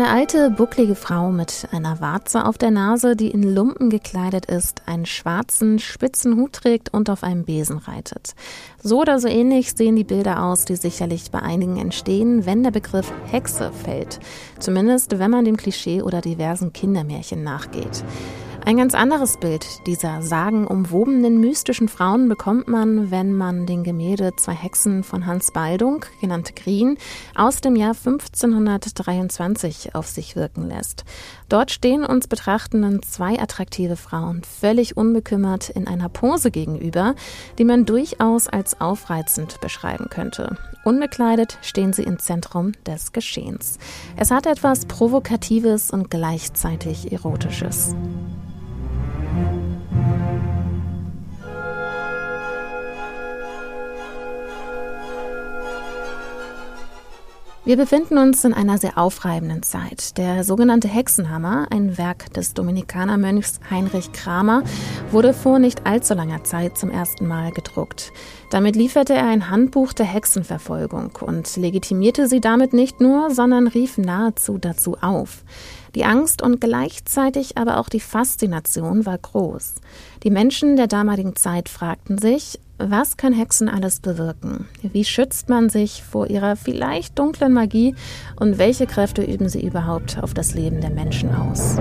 Eine alte, bucklige Frau mit einer Warze auf der Nase, die in Lumpen gekleidet ist, einen schwarzen, spitzen Hut trägt und auf einem Besen reitet. So oder so ähnlich sehen die Bilder aus, die sicherlich bei einigen entstehen, wenn der Begriff Hexe fällt. Zumindest, wenn man dem Klischee oder diversen Kindermärchen nachgeht. Ein ganz anderes Bild dieser sagenumwobenen mystischen Frauen bekommt man, wenn man den Gemälde Zwei Hexen von Hans Baldung, genannt Green, aus dem Jahr 1523 auf sich wirken lässt. Dort stehen uns Betrachtenden zwei attraktive Frauen völlig unbekümmert in einer Pose gegenüber, die man durchaus als aufreizend beschreiben könnte. Unbekleidet stehen sie im Zentrum des Geschehens. Es hat etwas Provokatives und gleichzeitig Erotisches. Wir befinden uns in einer sehr aufreibenden Zeit. Der sogenannte Hexenhammer, ein Werk des Dominikanermönchs Heinrich Kramer, wurde vor nicht allzu langer Zeit zum ersten Mal gedruckt. Damit lieferte er ein Handbuch der Hexenverfolgung und legitimierte sie damit nicht nur, sondern rief nahezu dazu auf. Die Angst und gleichzeitig aber auch die Faszination war groß. Die Menschen der damaligen Zeit fragten sich, was können Hexen alles bewirken? Wie schützt man sich vor ihrer vielleicht dunklen Magie und welche Kräfte üben sie überhaupt auf das Leben der Menschen aus?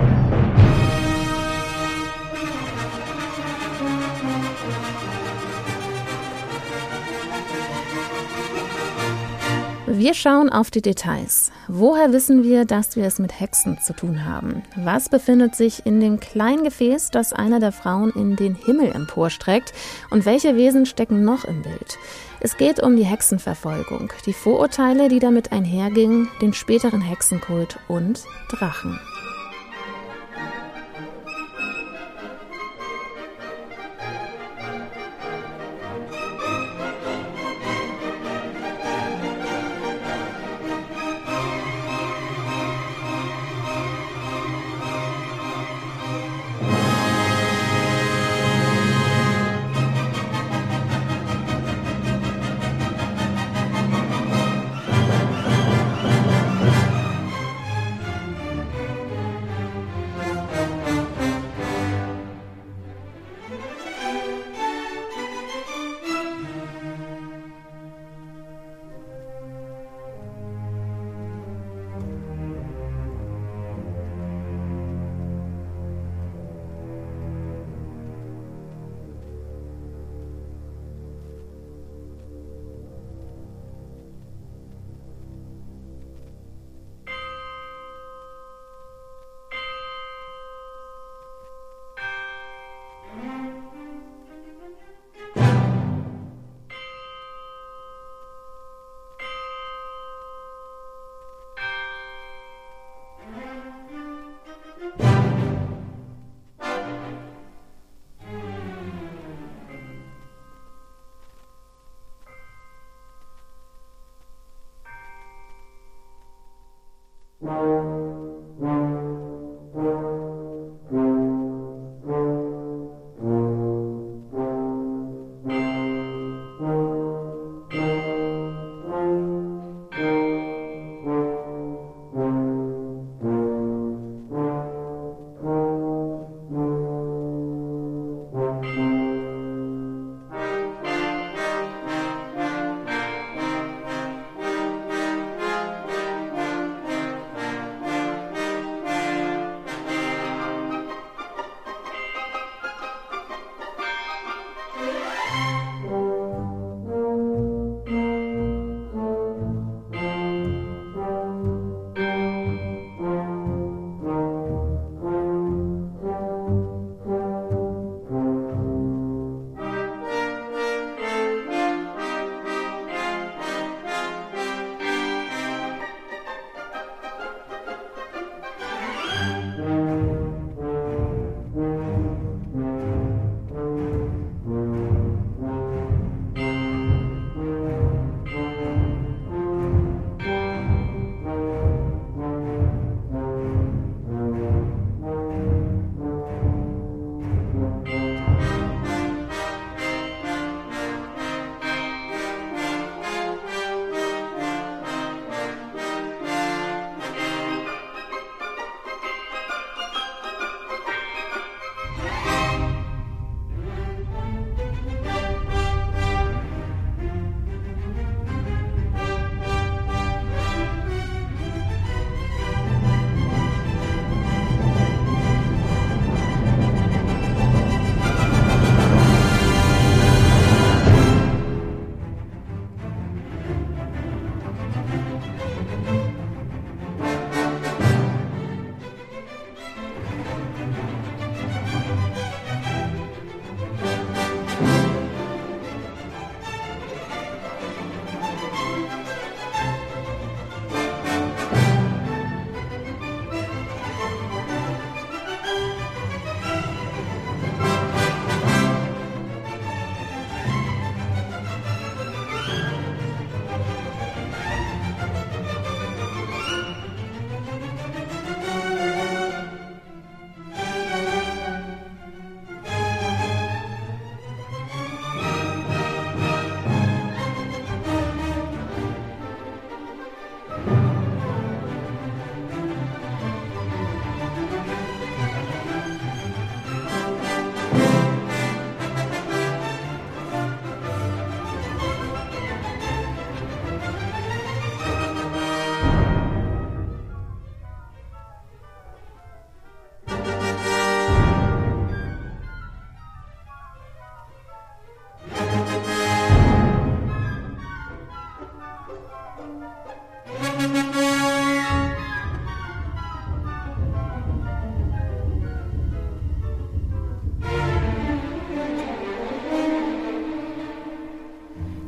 Wir schauen auf die Details. Woher wissen wir, dass wir es mit Hexen zu tun haben? Was befindet sich in dem kleinen Gefäß, das eine der Frauen in den Himmel emporstreckt? Und welche Wesen stecken noch im Bild? Es geht um die Hexenverfolgung, die Vorurteile, die damit einhergingen, den späteren Hexenkult und Drachen.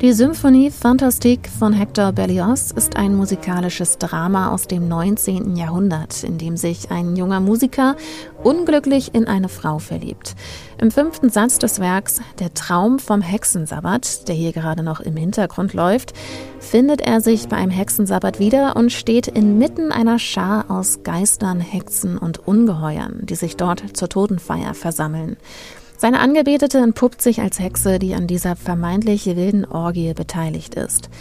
Die Symphonie Fantastique von Hector Berlioz ist ein musikalisches Drama aus dem 19. Jahrhundert, in dem sich ein junger Musiker unglücklich in eine Frau verliebt. Im fünften Satz des Werks Der Traum vom Hexensabbat, der hier gerade noch im Hintergrund läuft, findet er sich bei einem Hexensabbat wieder und steht inmitten einer Schar aus Geistern, Hexen und Ungeheuern, die sich dort zur Totenfeier versammeln. Seine Angebetete entpuppt sich als Hexe, die an dieser vermeintlich wilden Orgie beteiligt ist.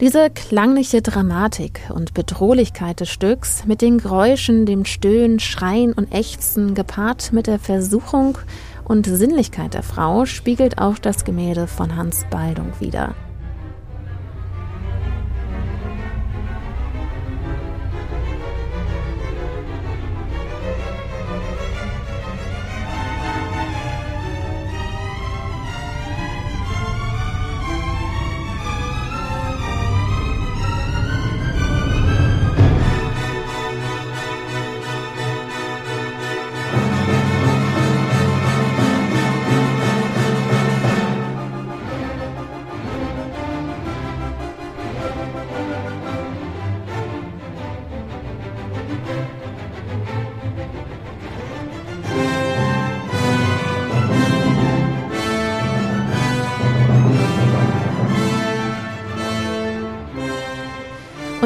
Diese klangliche Dramatik und Bedrohlichkeit des Stücks mit den Geräuschen, dem Stöhnen, Schreien und Ächzen gepaart mit der Versuchung und Sinnlichkeit der Frau spiegelt auch das Gemälde von Hans Baldung wider.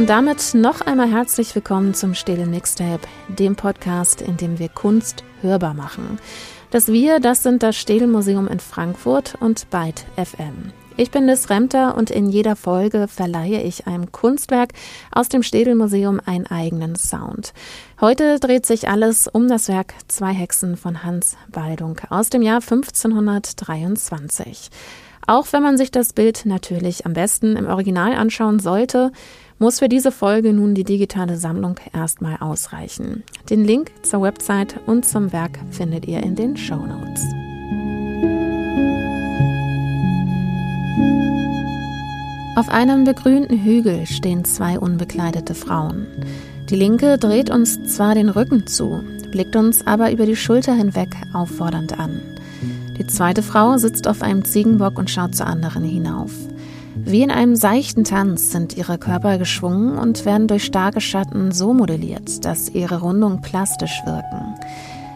Und damit noch einmal herzlich willkommen zum Stille Mixtape, dem Podcast, in dem wir Kunst hörbar machen. Das Wir, das sind das Städel Museum in Frankfurt und Byte FM. Ich bin Liz Remter und in jeder Folge verleihe ich einem Kunstwerk aus dem Städel Museum einen eigenen Sound. Heute dreht sich alles um das Werk Zwei Hexen von Hans Baldung aus dem Jahr 1523. Auch wenn man sich das Bild natürlich am besten im Original anschauen sollte, muss für diese Folge nun die digitale Sammlung erstmal ausreichen. Den Link zur Website und zum Werk findet ihr in den Show Notes. Auf einem begrünten Hügel stehen zwei unbekleidete Frauen. Die linke dreht uns zwar den Rücken zu, blickt uns aber über die Schulter hinweg auffordernd an. Die zweite Frau sitzt auf einem Ziegenbock und schaut zur anderen hinauf. Wie in einem seichten Tanz sind ihre Körper geschwungen und werden durch starke Schatten so modelliert, dass ihre Rundungen plastisch wirken.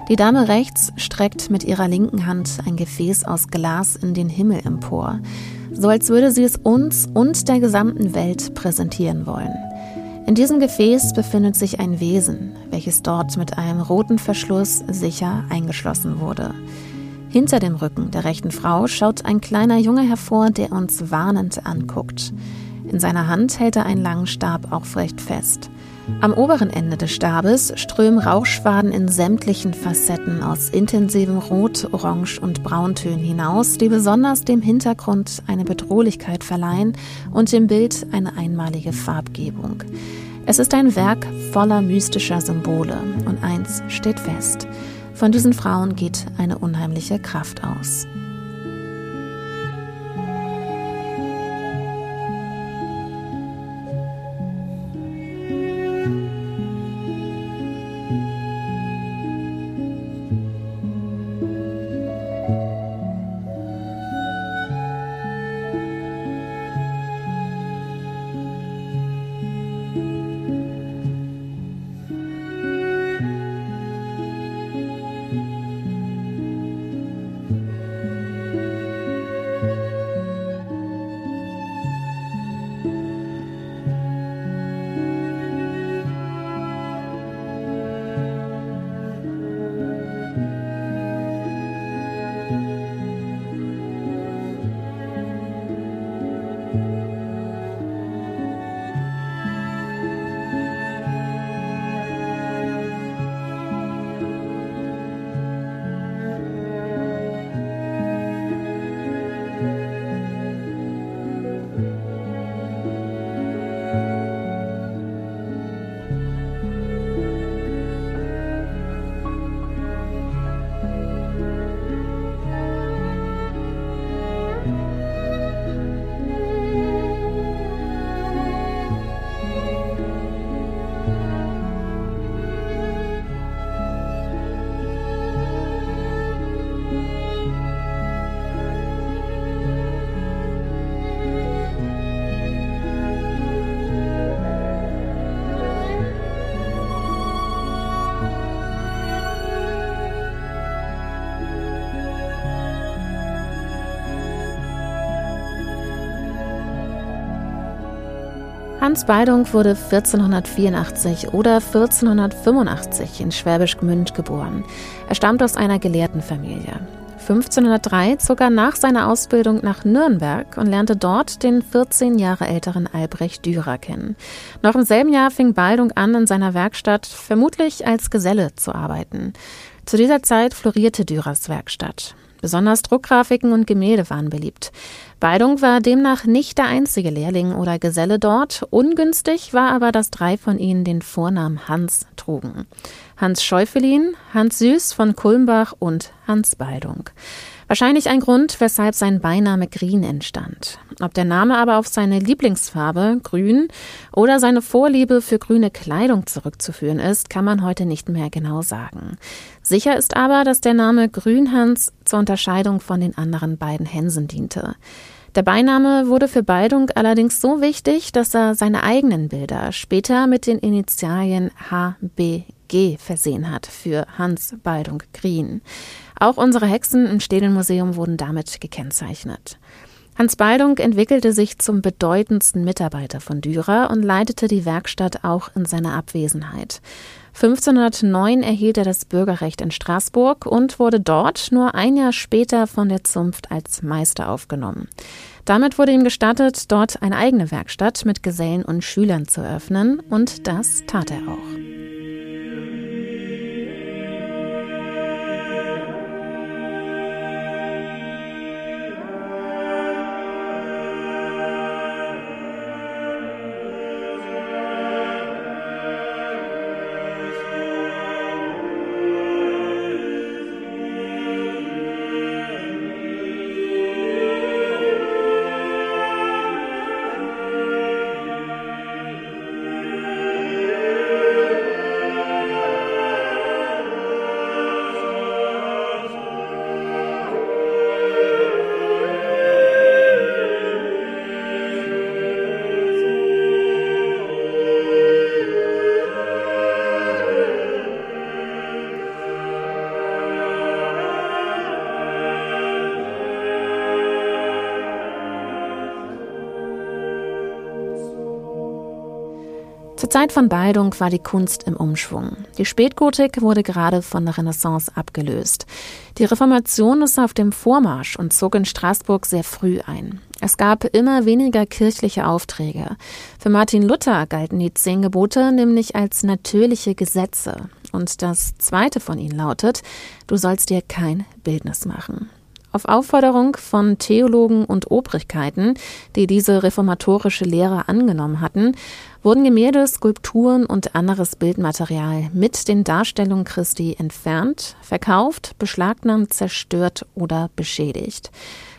Die Dame rechts streckt mit ihrer linken Hand ein Gefäß aus Glas in den Himmel empor, so als würde sie es uns und der gesamten Welt präsentieren wollen. In diesem Gefäß befindet sich ein Wesen, welches dort mit einem roten Verschluss sicher eingeschlossen wurde. Hinter dem Rücken der rechten Frau schaut ein kleiner Junge hervor, der uns warnend anguckt. In seiner Hand hält er einen langen Stab aufrecht fest. Am oberen Ende des Stabes strömen Rauchschwaden in sämtlichen Facetten aus intensivem Rot, Orange und Brauntönen hinaus, die besonders dem Hintergrund eine Bedrohlichkeit verleihen und dem Bild eine einmalige Farbgebung. Es ist ein Werk voller mystischer Symbole und eins steht fest. Von diesen Frauen geht eine unheimliche Kraft aus. Hans Beidung wurde 1484 oder 1485 in Schwäbisch Gmünd geboren. Er stammt aus einer Gelehrtenfamilie. 1503 zog er nach seiner Ausbildung nach Nürnberg und lernte dort den 14 Jahre älteren Albrecht Dürer kennen. Noch im selben Jahr fing Baldung an, in seiner Werkstatt vermutlich als Geselle zu arbeiten. Zu dieser Zeit florierte Dürers Werkstatt. Besonders Druckgrafiken und Gemälde waren beliebt. Beidung war demnach nicht der einzige Lehrling oder Geselle dort. Ungünstig war aber, dass drei von ihnen den Vornamen Hans trugen. Hans Schäufelin, Hans Süß von Kulmbach und Hans Beidung. Wahrscheinlich ein Grund, weshalb sein Beiname Green entstand. Ob der Name aber auf seine Lieblingsfarbe, grün, oder seine Vorliebe für grüne Kleidung zurückzuführen ist, kann man heute nicht mehr genau sagen. Sicher ist aber, dass der Name Grünhans zur Unterscheidung von den anderen beiden Hänsen diente. Der Beiname wurde für Baldung allerdings so wichtig, dass er seine eigenen Bilder später mit den Initialien HBG versehen hat für Hans Baldung Green. Auch unsere Hexen im Städelmuseum wurden damit gekennzeichnet. Hans Baldung entwickelte sich zum bedeutendsten Mitarbeiter von Dürer und leitete die Werkstatt auch in seiner Abwesenheit. 1509 erhielt er das Bürgerrecht in Straßburg und wurde dort nur ein Jahr später von der Zunft als Meister aufgenommen. Damit wurde ihm gestattet, dort eine eigene Werkstatt mit Gesellen und Schülern zu eröffnen, und das tat er auch. Zeit von Baldung war die Kunst im Umschwung. Die Spätgotik wurde gerade von der Renaissance abgelöst. Die Reformation ist auf dem Vormarsch und zog in Straßburg sehr früh ein. Es gab immer weniger kirchliche Aufträge. Für Martin Luther galten die zehn Gebote nämlich als natürliche Gesetze. Und das zweite von ihnen lautet, du sollst dir kein Bildnis machen. Auf Aufforderung von Theologen und Obrigkeiten, die diese reformatorische Lehre angenommen hatten, wurden Gemälde, Skulpturen und anderes Bildmaterial mit den Darstellungen Christi entfernt, verkauft, beschlagnahmt, zerstört oder beschädigt.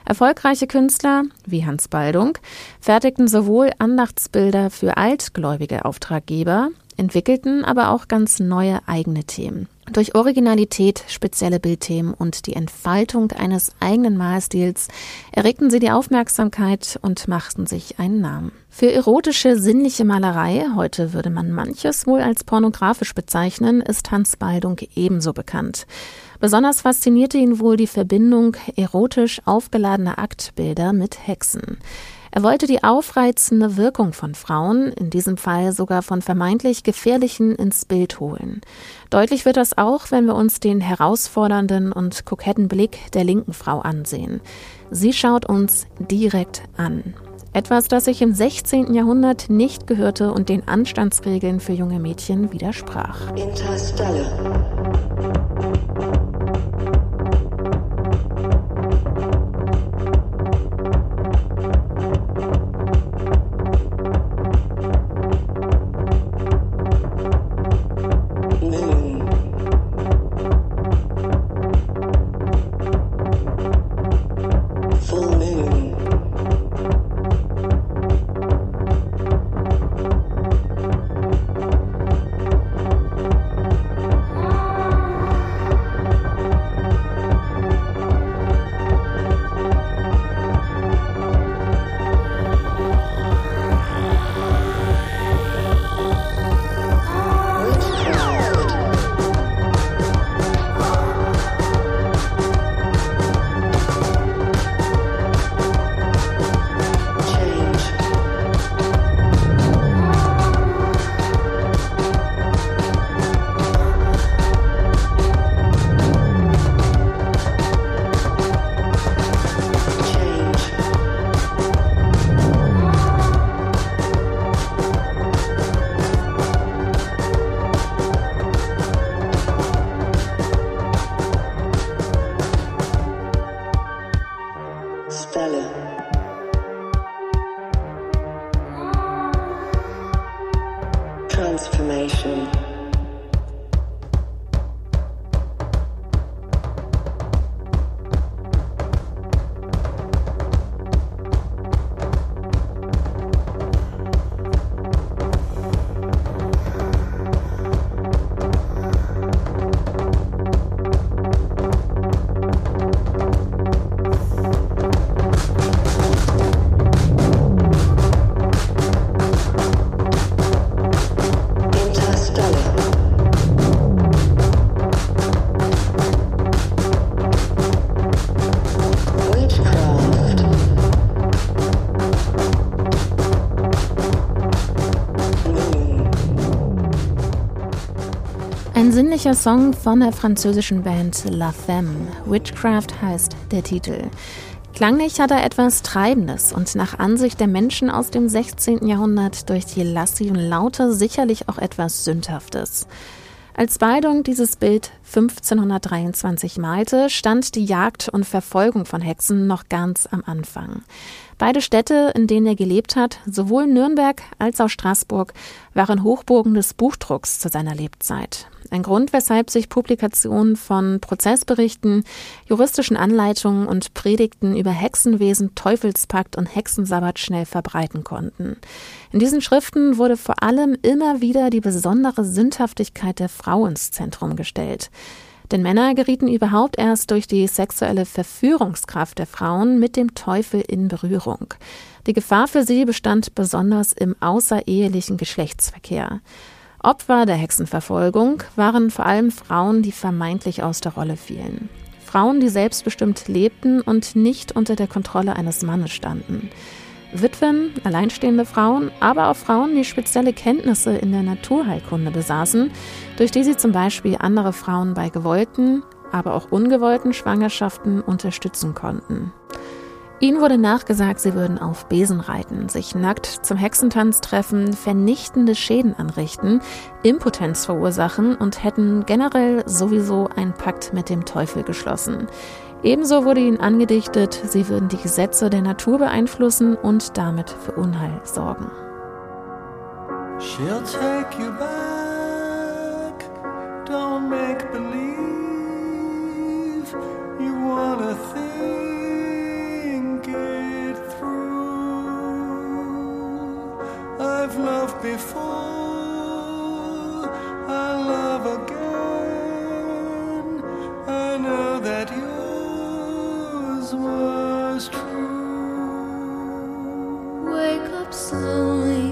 Erfolgreiche Künstler wie Hans Baldung fertigten sowohl Andachtsbilder für altgläubige Auftraggeber, entwickelten aber auch ganz neue eigene Themen. Durch Originalität, spezielle Bildthemen und die Entfaltung eines eigenen Malstils erregten sie die Aufmerksamkeit und machten sich einen Namen. Für erotische, sinnliche Malerei, heute würde man manches wohl als pornografisch bezeichnen, ist Hans Baldung ebenso bekannt. Besonders faszinierte ihn wohl die Verbindung erotisch aufgeladener Aktbilder mit Hexen. Er wollte die aufreizende Wirkung von Frauen, in diesem Fall sogar von vermeintlich gefährlichen, ins Bild holen. Deutlich wird das auch, wenn wir uns den herausfordernden und koketten Blick der linken Frau ansehen. Sie schaut uns direkt an. Etwas, das sich im 16. Jahrhundert nicht gehörte und den Anstandsregeln für junge Mädchen widersprach. Interstellar. Sinnlicher Song von der französischen Band La Femme. Witchcraft heißt der Titel. Klanglich hat er etwas Treibendes und nach Ansicht der Menschen aus dem 16. Jahrhundert durch die lassiven Laute sicherlich auch etwas Sündhaftes. Als Baldung dieses Bild 1523 malte, stand die Jagd und Verfolgung von Hexen noch ganz am Anfang. Beide Städte, in denen er gelebt hat, sowohl Nürnberg als auch Straßburg, waren Hochburgen des Buchdrucks zu seiner Lebzeit. Ein Grund, weshalb sich Publikationen von Prozessberichten, juristischen Anleitungen und Predigten über Hexenwesen, Teufelspakt und Hexensabbat schnell verbreiten konnten. In diesen Schriften wurde vor allem immer wieder die besondere Sündhaftigkeit der Frau ins Zentrum gestellt. Denn Männer gerieten überhaupt erst durch die sexuelle Verführungskraft der Frauen mit dem Teufel in Berührung. Die Gefahr für sie bestand besonders im außerehelichen Geschlechtsverkehr. Opfer der Hexenverfolgung waren vor allem Frauen, die vermeintlich aus der Rolle fielen. Frauen, die selbstbestimmt lebten und nicht unter der Kontrolle eines Mannes standen. Witwen, alleinstehende Frauen, aber auch Frauen, die spezielle Kenntnisse in der Naturheilkunde besaßen, durch die sie zum Beispiel andere Frauen bei gewollten, aber auch ungewollten Schwangerschaften unterstützen konnten. Ihnen wurde nachgesagt, sie würden auf Besen reiten, sich nackt zum Hexentanz treffen, vernichtende Schäden anrichten, Impotenz verursachen und hätten generell sowieso einen Pakt mit dem Teufel geschlossen. Ebenso wurde ihnen angedichtet, sie würden die Gesetze der Natur beeinflussen und damit für Unheil sorgen. She'll take you back, don't make believe you wanna think it through. I've loved before, I love again. I know that you was true. Wake up slowly.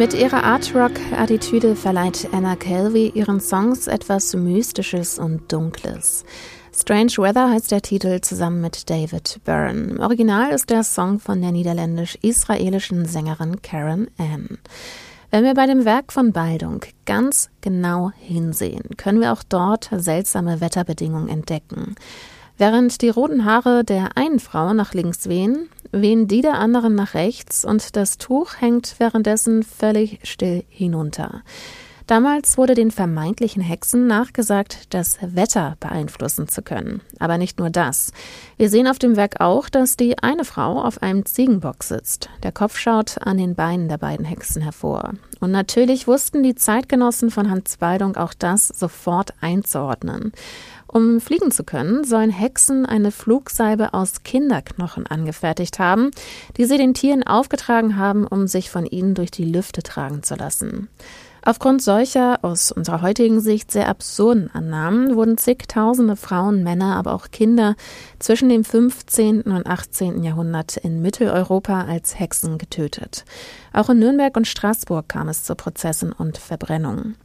Mit ihrer Art-Rock-Attitüde verleiht Anna Kelvy ihren Songs etwas Mystisches und Dunkles. Strange Weather heißt der Titel zusammen mit David Byrne. Original ist der Song von der niederländisch-israelischen Sängerin Karen Ann. Wenn wir bei dem Werk von Baldung ganz genau hinsehen, können wir auch dort seltsame Wetterbedingungen entdecken. Während die roten Haare der einen Frau nach links wehen, wehen die der anderen nach rechts und das Tuch hängt währenddessen völlig still hinunter. Damals wurde den vermeintlichen Hexen nachgesagt, das Wetter beeinflussen zu können. Aber nicht nur das. Wir sehen auf dem Werk auch, dass die eine Frau auf einem Ziegenbock sitzt. Der Kopf schaut an den Beinen der beiden Hexen hervor. Und natürlich wussten die Zeitgenossen von Hans Baldung auch das sofort einzuordnen. Um fliegen zu können, sollen Hexen eine Flugsalbe aus Kinderknochen angefertigt haben, die sie den Tieren aufgetragen haben, um sich von ihnen durch die Lüfte tragen zu lassen. Aufgrund solcher, aus unserer heutigen Sicht sehr absurden Annahmen wurden zigtausende Frauen, Männer, aber auch Kinder zwischen dem 15. und 18. Jahrhundert in Mitteleuropa als Hexen getötet. Auch in Nürnberg und Straßburg kam es zu Prozessen und Verbrennungen.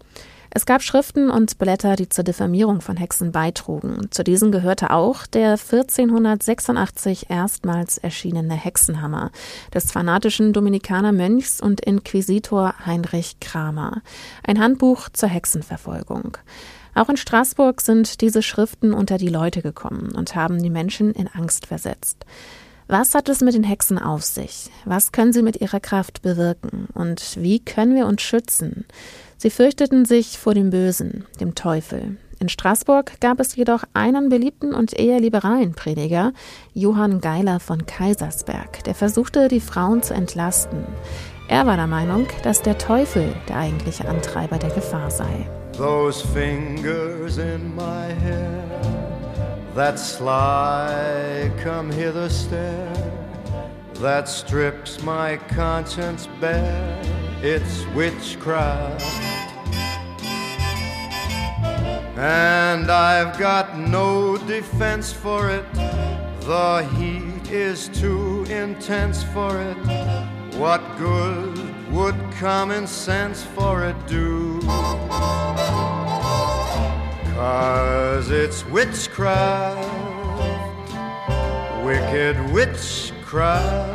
Es gab Schriften und Blätter, die zur Diffamierung von Hexen beitrugen. Zu diesen gehörte auch der 1486 erstmals erschienene Hexenhammer des fanatischen Dominikanermönchs und Inquisitor Heinrich Kramer, ein Handbuch zur Hexenverfolgung. Auch in Straßburg sind diese Schriften unter die Leute gekommen und haben die Menschen in Angst versetzt. Was hat es mit den Hexen auf sich? Was können sie mit ihrer Kraft bewirken? Und wie können wir uns schützen? Sie fürchteten sich vor dem Bösen, dem Teufel. In Straßburg gab es jedoch einen beliebten und eher liberalen Prediger, Johann Geiler von Kaisersberg, der versuchte, die Frauen zu entlasten. Er war der Meinung, dass der Teufel der eigentliche Antreiber der Gefahr sei. Those fingers in my hair, that sly come hither stare, that strips my conscience bare, it's witchcraft. and I've got no defense for it. The heat is too intense for it. What good would common sense for it do? Cause it's witchcraft, wicked witchcraft.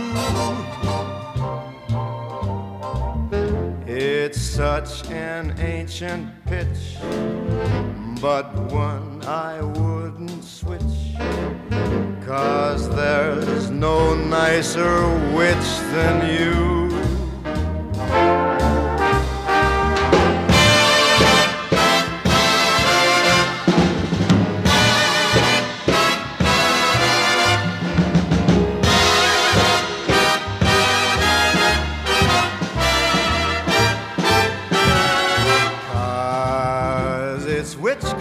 Such an ancient pitch, but one I wouldn't switch. Cause there's no nicer witch than you.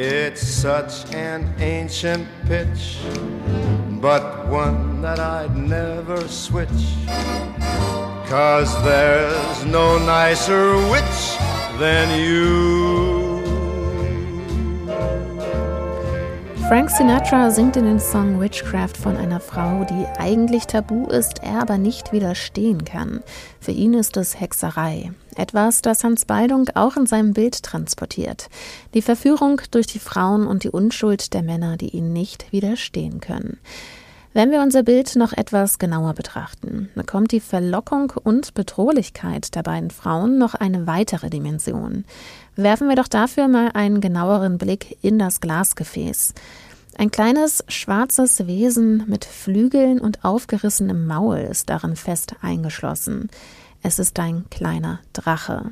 It's such an ancient pitch, but one that I'd never switch. Cause there's no nicer witch than you. Frank Sinatra singt in dem Song Witchcraft von einer Frau, die eigentlich tabu ist, er aber nicht widerstehen kann. Für ihn ist es Hexerei. Etwas, das Hans Baldung auch in seinem Bild transportiert. Die Verführung durch die Frauen und die Unschuld der Männer, die ihnen nicht widerstehen können. Wenn wir unser Bild noch etwas genauer betrachten, bekommt die Verlockung und Bedrohlichkeit der beiden Frauen noch eine weitere Dimension. Werfen wir doch dafür mal einen genaueren Blick in das Glasgefäß. Ein kleines schwarzes Wesen mit Flügeln und aufgerissenem Maul ist darin fest eingeschlossen. Es ist ein kleiner Drache.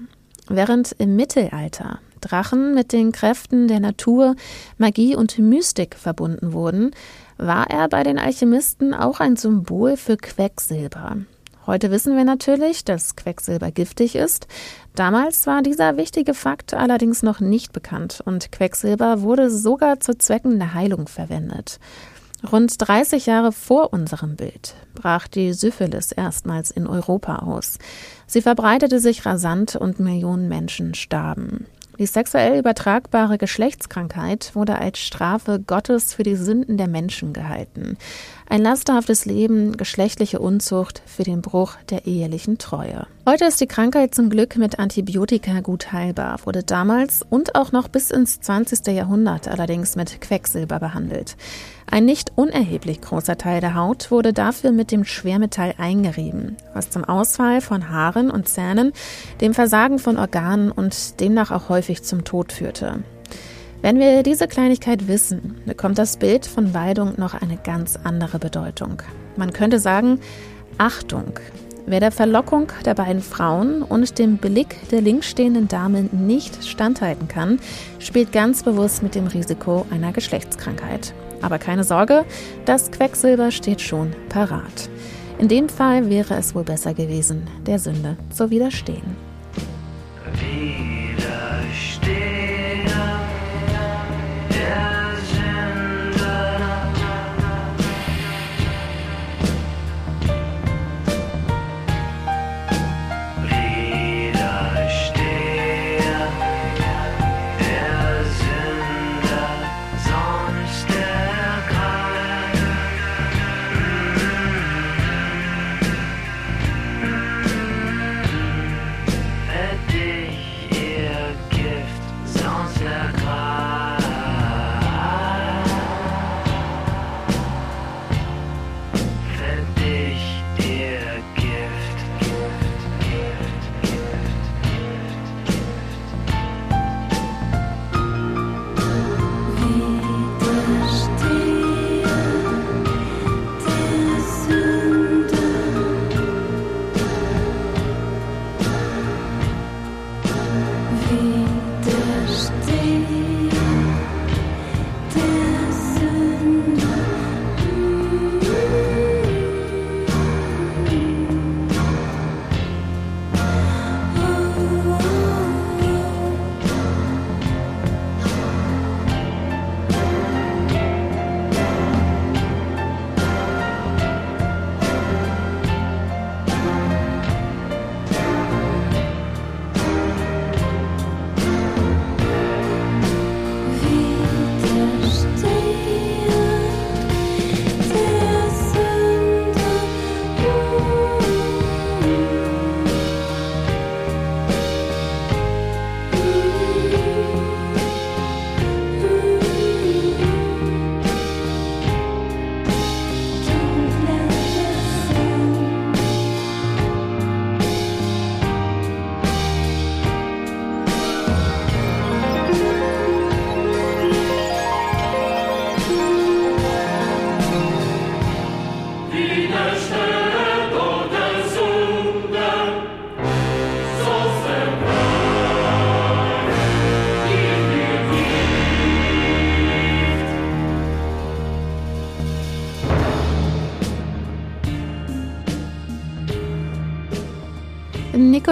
Während im Mittelalter Drachen mit den Kräften der Natur, Magie und Mystik verbunden wurden, war er bei den Alchemisten auch ein Symbol für Quecksilber. Heute wissen wir natürlich, dass Quecksilber giftig ist. Damals war dieser wichtige Fakt allerdings noch nicht bekannt und Quecksilber wurde sogar zu Zwecken der Heilung verwendet. Rund 30 Jahre vor unserem Bild brach die Syphilis erstmals in Europa aus. Sie verbreitete sich rasant und Millionen Menschen starben. Die sexuell übertragbare Geschlechtskrankheit wurde als Strafe Gottes für die Sünden der Menschen gehalten. Ein lasterhaftes Leben, geschlechtliche Unzucht für den Bruch der ehelichen Treue. Heute ist die Krankheit zum Glück mit Antibiotika gut heilbar, wurde damals und auch noch bis ins 20. Jahrhundert allerdings mit Quecksilber behandelt. Ein nicht unerheblich großer Teil der Haut wurde dafür mit dem Schwermetall eingerieben, was zum Ausfall von Haaren und Zähnen, dem Versagen von Organen und demnach auch häufig zum Tod führte. Wenn wir diese Kleinigkeit wissen, bekommt das Bild von Weidung noch eine ganz andere Bedeutung. Man könnte sagen, Achtung, wer der Verlockung der beiden Frauen und dem Blick der links stehenden Dame nicht standhalten kann, spielt ganz bewusst mit dem Risiko einer Geschlechtskrankheit. Aber keine Sorge, das Quecksilber steht schon parat. In dem Fall wäre es wohl besser gewesen, der Sünde zu widerstehen.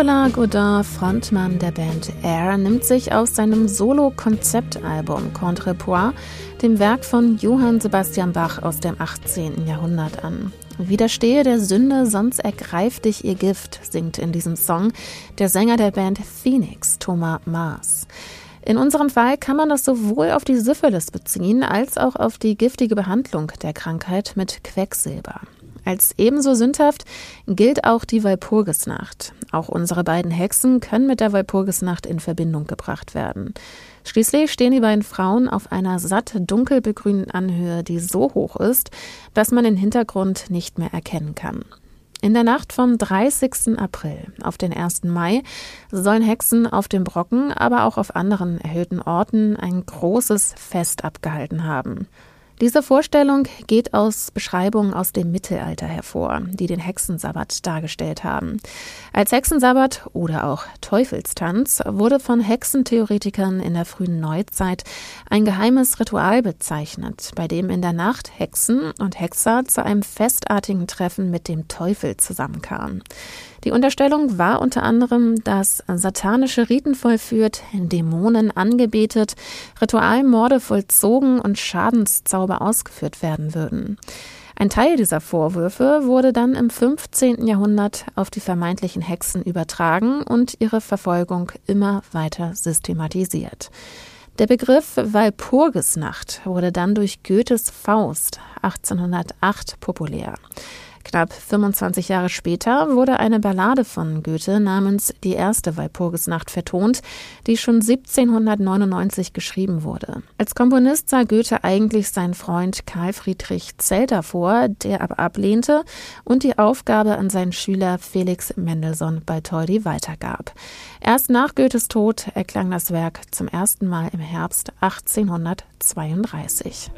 Nicolas Godin, Frontmann der Band Air, nimmt sich aus seinem Solo-Konzeptalbum Contrepoint dem Werk von Johann Sebastian Bach aus dem 18. Jahrhundert an. Widerstehe der Sünde, sonst ergreift dich ihr Gift, singt in diesem Song der Sänger der Band Phoenix, Thomas Maas. In unserem Fall kann man das sowohl auf die Syphilis beziehen, als auch auf die giftige Behandlung der Krankheit mit Quecksilber. Als ebenso sündhaft gilt auch die Walpurgisnacht. Auch unsere beiden Hexen können mit der Walpurgisnacht in Verbindung gebracht werden. Schließlich stehen die beiden Frauen auf einer satt dunkel begrünten Anhöhe, die so hoch ist, dass man den Hintergrund nicht mehr erkennen kann. In der Nacht vom 30. April auf den 1. Mai sollen Hexen auf dem Brocken, aber auch auf anderen erhöhten Orten ein großes Fest abgehalten haben. Diese Vorstellung geht aus Beschreibungen aus dem Mittelalter hervor, die den Hexensabbat dargestellt haben. Als Hexensabbat oder auch Teufelstanz wurde von Hexentheoretikern in der frühen Neuzeit ein geheimes Ritual bezeichnet, bei dem in der Nacht Hexen und Hexer zu einem festartigen Treffen mit dem Teufel zusammenkamen. Die Unterstellung war unter anderem, dass satanische Riten vollführt, Dämonen angebetet, Ritualmorde vollzogen und Schadenszauber ausgeführt werden würden. Ein Teil dieser Vorwürfe wurde dann im 15. Jahrhundert auf die vermeintlichen Hexen übertragen und ihre Verfolgung immer weiter systematisiert. Der Begriff Walpurgisnacht wurde dann durch Goethes Faust 1808 populär. Knapp 25 Jahre später wurde eine Ballade von Goethe namens Die erste Walpurgisnacht vertont, die schon 1799 geschrieben wurde. Als Komponist sah Goethe eigentlich seinen Freund Karl Friedrich Zelter vor, der aber ablehnte und die Aufgabe an seinen Schüler Felix Mendelssohn Baltoldi weitergab. Erst nach Goethes Tod erklang das Werk zum ersten Mal im Herbst 1832.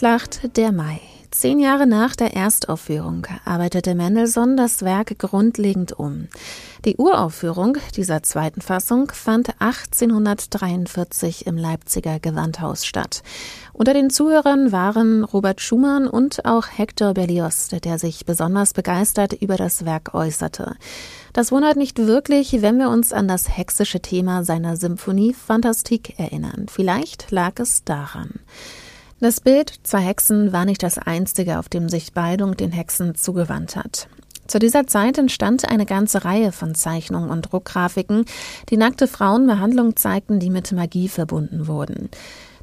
Es lacht der Mai. Zehn Jahre nach der Erstaufführung arbeitete Mendelssohn das Werk grundlegend um. Die Uraufführung dieser zweiten Fassung fand 1843 im Leipziger Gewandhaus statt. Unter den Zuhörern waren Robert Schumann und auch Hector Berlioz, der sich besonders begeistert über das Werk äußerte. Das wundert nicht wirklich, wenn wir uns an das hexische Thema seiner Symphonie Fantastik erinnern. Vielleicht lag es daran. Das Bild Zwei Hexen war nicht das einzige, auf dem sich Baldung den Hexen zugewandt hat. Zu dieser Zeit entstand eine ganze Reihe von Zeichnungen und Druckgrafiken, die nackte Frauenbehandlung zeigten, die mit Magie verbunden wurden.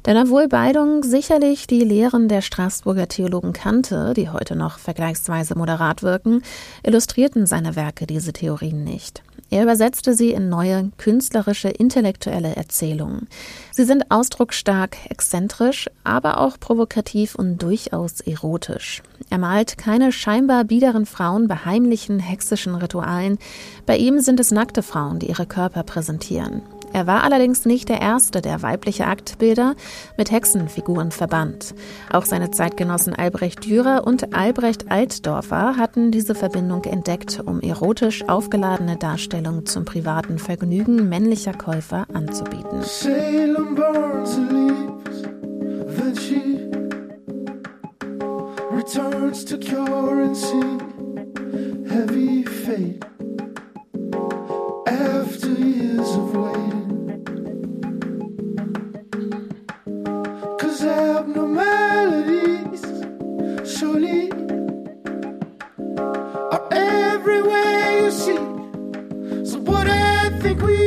Denn obwohl Beidung sicherlich die Lehren der Straßburger Theologen kannte, die heute noch vergleichsweise moderat wirken, illustrierten seine Werke diese Theorien nicht. Er übersetzte sie in neue, künstlerische, intellektuelle Erzählungen. Sie sind ausdrucksstark, exzentrisch, aber auch provokativ und durchaus erotisch. Er malt keine scheinbar biederen Frauen bei heimlichen, hexischen Ritualen. Bei ihm sind es nackte Frauen, die ihre Körper präsentieren. Er war allerdings nicht der Erste, der weibliche Aktbilder mit Hexenfiguren verband. Auch seine Zeitgenossen Albrecht Dürer und Albrecht Altdorfer hatten diese Verbindung entdeckt, um erotisch aufgeladene Darstellungen zum privaten Vergnügen männlicher Käufer anzubieten. returns to see heavy fate after years of waiting. abnormalities surely are everywhere you see. So think we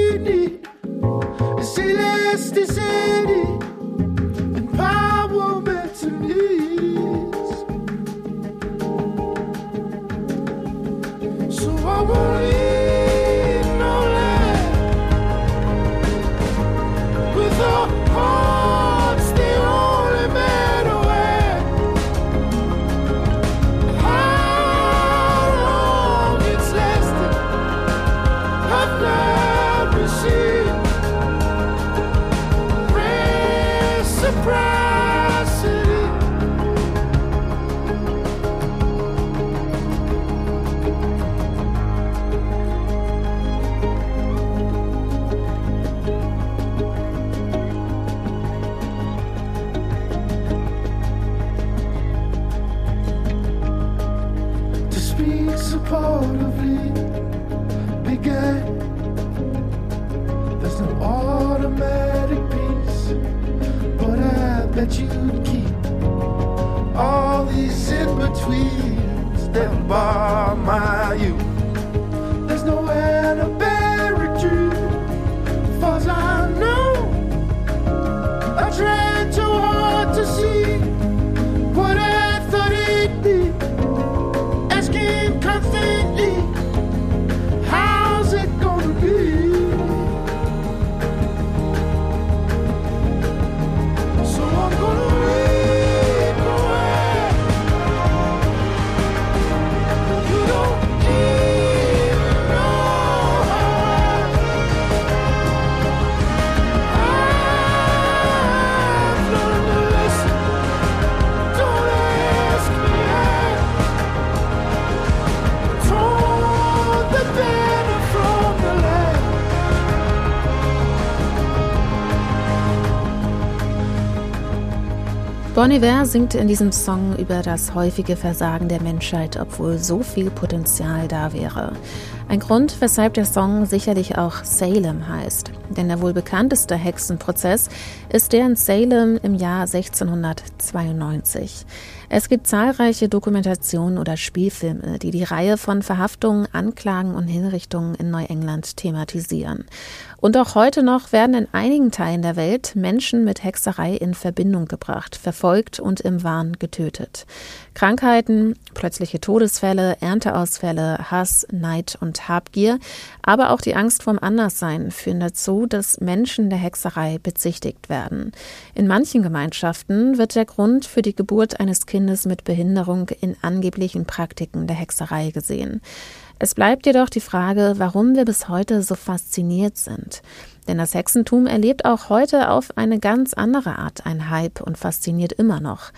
Bon Iver singt in diesem Song über das häufige Versagen der Menschheit, obwohl so viel Potenzial da wäre. Ein Grund, weshalb der Song sicherlich auch Salem heißt. Denn der wohl bekannteste Hexenprozess ist der in Salem im Jahr 1692. Es gibt zahlreiche Dokumentationen oder Spielfilme, die die Reihe von Verhaftungen, Anklagen und Hinrichtungen in Neuengland thematisieren. Und auch heute noch werden in einigen Teilen der Welt Menschen mit Hexerei in Verbindung gebracht, verfolgt und im Wahn getötet. Krankheiten, plötzliche Todesfälle, Ernteausfälle, Hass, Neid und Habgier, aber auch die Angst vorm Anderssein führen dazu, dass Menschen der Hexerei bezichtigt werden. In manchen Gemeinschaften wird der Grund für die Geburt eines Kindes mit Behinderung in angeblichen Praktiken der Hexerei gesehen. Es bleibt jedoch die Frage, warum wir bis heute so fasziniert sind. Denn das Hexentum erlebt auch heute auf eine ganz andere Art ein Hype und fasziniert immer noch.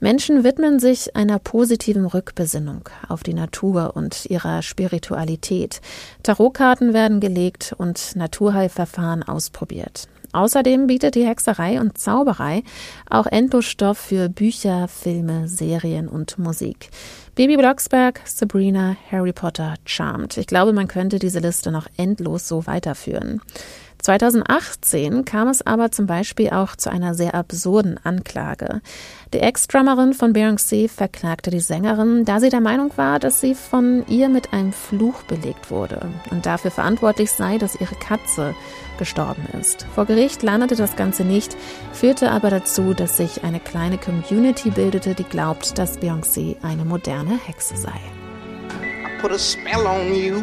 Menschen widmen sich einer positiven Rückbesinnung auf die Natur und ihrer Spiritualität. Tarotkarten werden gelegt und Naturheilverfahren ausprobiert. Außerdem bietet die Hexerei und Zauberei auch Endlosstoff für Bücher, Filme, Serien und Musik. Baby Blocksberg, Sabrina, Harry Potter, Charmed. Ich glaube, man könnte diese Liste noch endlos so weiterführen. 2018 kam es aber zum Beispiel auch zu einer sehr absurden Anklage. Die Ex-Drummerin von Beyoncé verklagte die Sängerin, da sie der Meinung war, dass sie von ihr mit einem Fluch belegt wurde und dafür verantwortlich sei, dass ihre Katze gestorben ist. Vor Gericht landete das Ganze nicht, führte aber dazu, dass sich eine kleine Community bildete, die glaubt, dass Beyoncé eine moderne Hexe sei. I put a spell on you.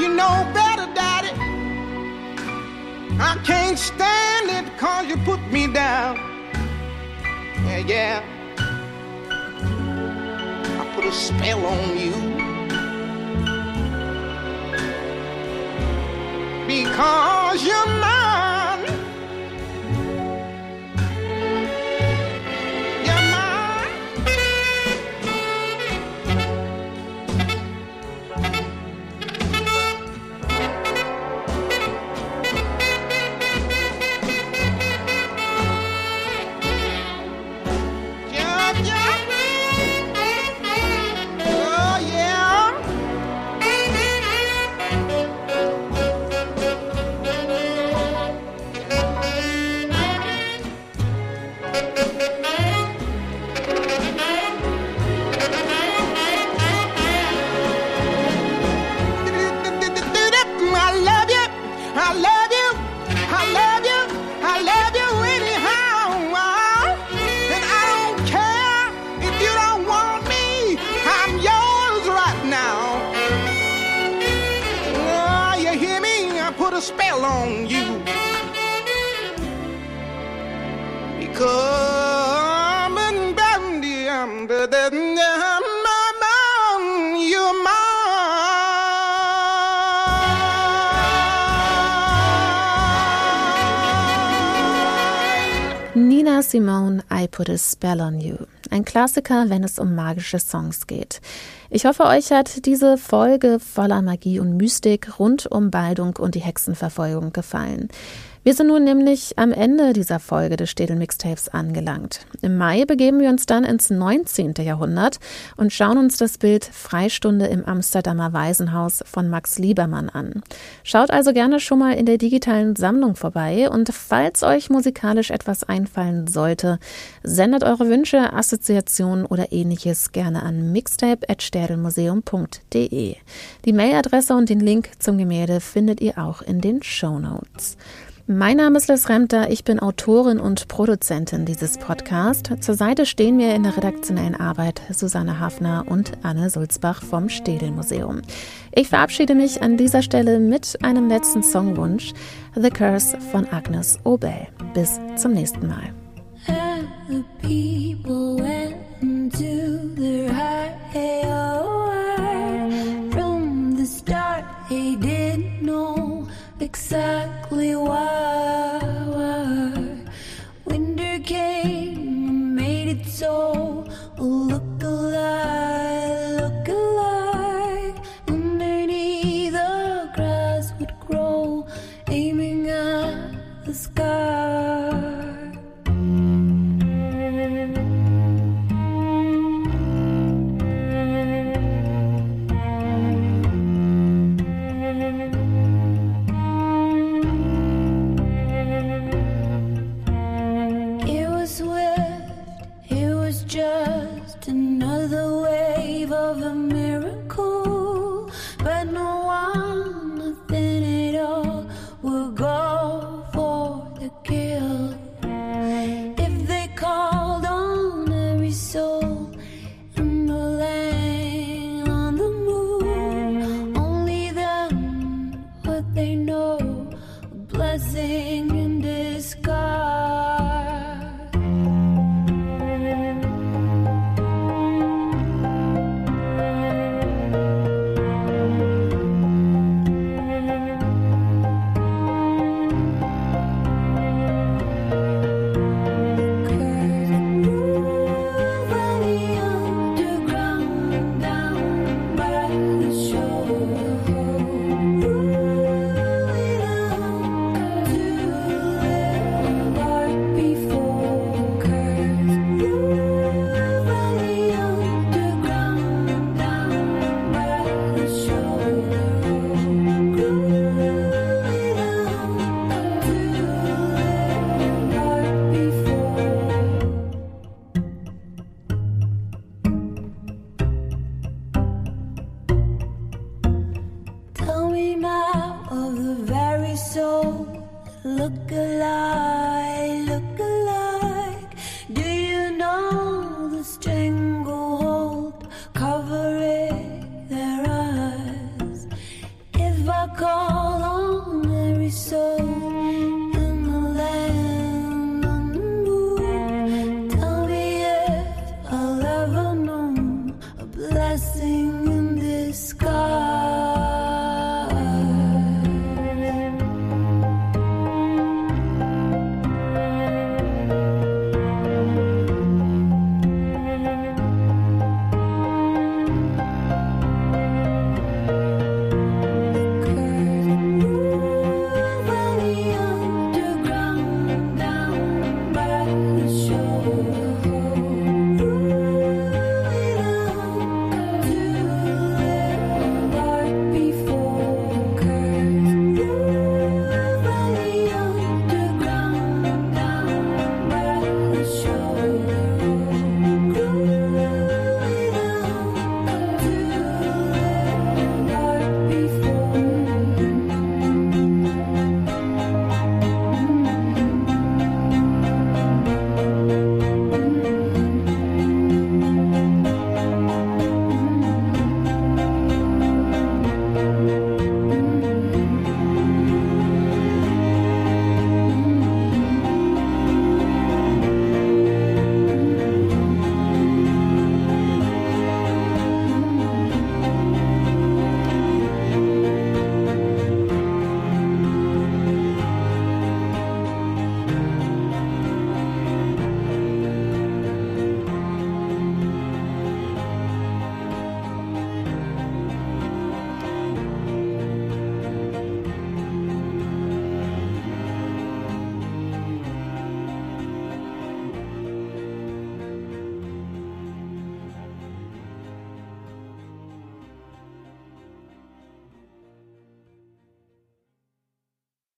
You know better, Daddy. I can't stand it cause you put me down. Yeah, yeah. I put a spell on you. Because you're mine. Put Spell on You. Ein Klassiker, wenn es um magische Songs geht. Ich hoffe, euch hat diese Folge voller Magie und Mystik rund um Baldung und die Hexenverfolgung gefallen. Wir sind nun nämlich am Ende dieser Folge des Städel Mixtapes angelangt. Im Mai begeben wir uns dann ins 19. Jahrhundert und schauen uns das Bild Freistunde im Amsterdamer Waisenhaus von Max Liebermann an. Schaut also gerne schon mal in der digitalen Sammlung vorbei und falls euch musikalisch etwas einfallen sollte, sendet eure Wünsche, Assoziationen oder ähnliches gerne an mixtape.städelmuseum.de. Die Mailadresse und den Link zum Gemälde findet ihr auch in den Show Notes. Mein Name ist Liz Remter, ich bin Autorin und Produzentin dieses Podcasts. Zur Seite stehen mir in der redaktionellen Arbeit Susanne Hafner und Anne Sulzbach vom Städel Museum. Ich verabschiede mich an dieser Stelle mit einem letzten Songwunsch, The Curse von Agnes Obel. Bis zum nächsten Mal. He exactly why. Winter came, made it so.